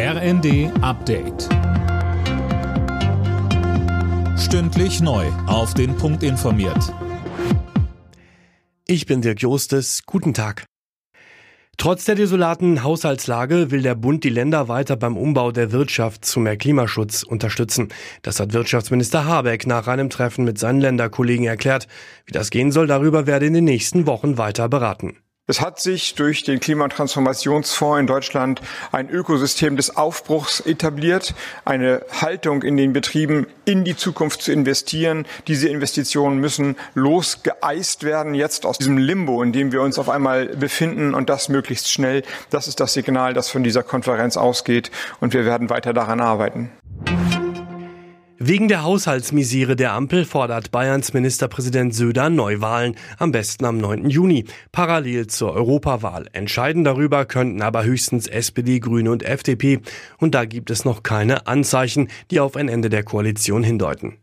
RND Update. Stündlich neu. Auf den Punkt informiert. Ich bin Dirk Jostes. Guten Tag. Trotz der desolaten Haushaltslage will der Bund die Länder weiter beim Umbau der Wirtschaft zu mehr Klimaschutz unterstützen. Das hat Wirtschaftsminister Habeck nach einem Treffen mit seinen Länderkollegen erklärt. Wie das gehen soll, darüber werde in den nächsten Wochen weiter beraten. Es hat sich durch den Klimatransformationsfonds in Deutschland ein Ökosystem des Aufbruchs etabliert, eine Haltung in den Betrieben, in die Zukunft zu investieren. Diese Investitionen müssen losgeeist werden, jetzt aus diesem Limbo, in dem wir uns auf einmal befinden und das möglichst schnell. Das ist das Signal, das von dieser Konferenz ausgeht und wir werden weiter daran arbeiten. Wegen der Haushaltsmisere der Ampel fordert Bayerns Ministerpräsident Söder Neuwahlen, am besten am 9. Juni, parallel zur Europawahl. Entscheiden darüber könnten aber höchstens SPD, Grüne und FDP. Und da gibt es noch keine Anzeichen, die auf ein Ende der Koalition hindeuten.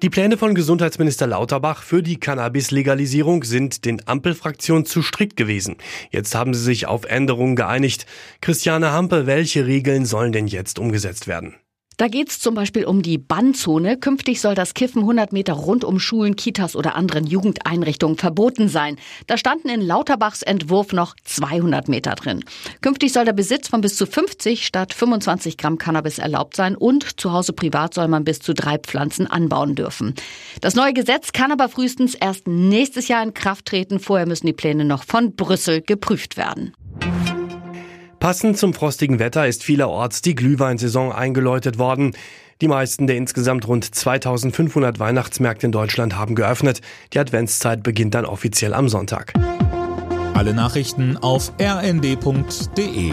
Die Pläne von Gesundheitsminister Lauterbach für die Cannabis-Legalisierung sind den Ampelfraktionen zu strikt gewesen. Jetzt haben sie sich auf Änderungen geeinigt. Christiane Hampe, welche Regeln sollen denn jetzt umgesetzt werden? Da geht es zum Beispiel um die Bannzone. Künftig soll das Kiffen 100 Meter rund um Schulen, Kitas oder anderen Jugendeinrichtungen verboten sein. Da standen in Lauterbachs Entwurf noch 200 Meter drin. Künftig soll der Besitz von bis zu 50 statt 25 Gramm Cannabis erlaubt sein und zu Hause privat soll man bis zu drei Pflanzen anbauen dürfen. Das neue Gesetz kann aber frühestens erst nächstes Jahr in Kraft treten. Vorher müssen die Pläne noch von Brüssel geprüft werden. Passend zum frostigen Wetter ist vielerorts die Glühweinsaison eingeläutet worden. Die meisten der insgesamt rund 2500 Weihnachtsmärkte in Deutschland haben geöffnet. Die Adventszeit beginnt dann offiziell am Sonntag. Alle Nachrichten auf rnd.de